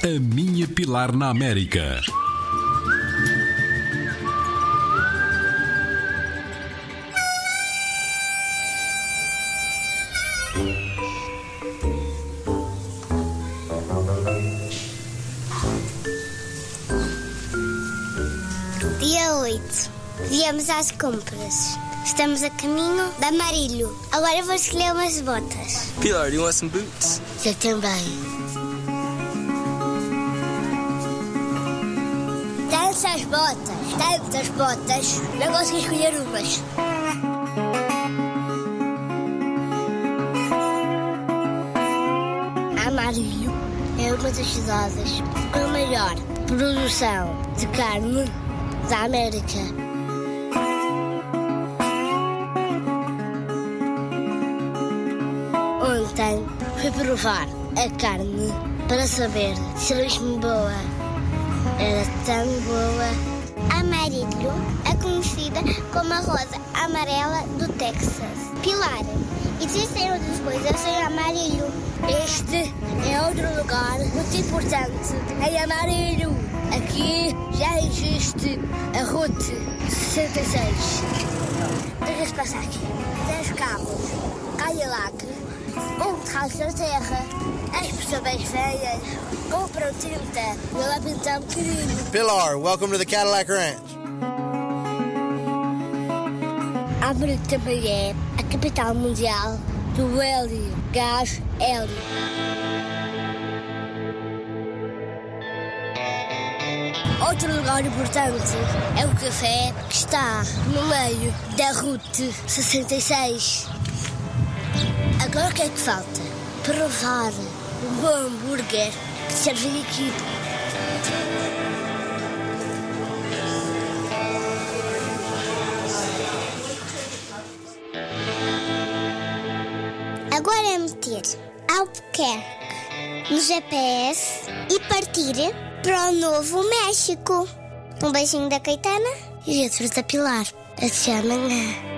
A minha Pilar na América. Dia 8. Viemos às compras. Estamos a caminho de Amarilho. Agora vou escolher umas botas. Pilar, you want some boots? Eu também. Tens as botas. Tens as botas. Não consegui escolher umas. Amarilho é uma das cidades com maior produção de carne da América. Ontem fui provar a carne para saber se era mesmo boa. Era tão boa. Amarillo é conhecida como a rosa amarela do Texas. Pilar, existem outras coisas em Amarillo. Este é outro lugar muito importante em Amarillo. Aqui já existe a Route 66. Deixa-se passar aqui. 10 carros, Cadillac, um terraço da terra. As pessoas feias compram tinta e lá pintar um bocadinho. Pilar, welcome to the Cadillac Ranch. Amarillo também é a capital mundial do hélio, gás hélio. Outro lugar importante é o café que está no meio da Route 66. Agora o que é que falta? Provar um bom hambúrguer que serve aqui. Agora é meter Albuquerque no GPS e partir para o Novo México. Um beijinho da Caetana e Jesus da Pilar. Até amanhã.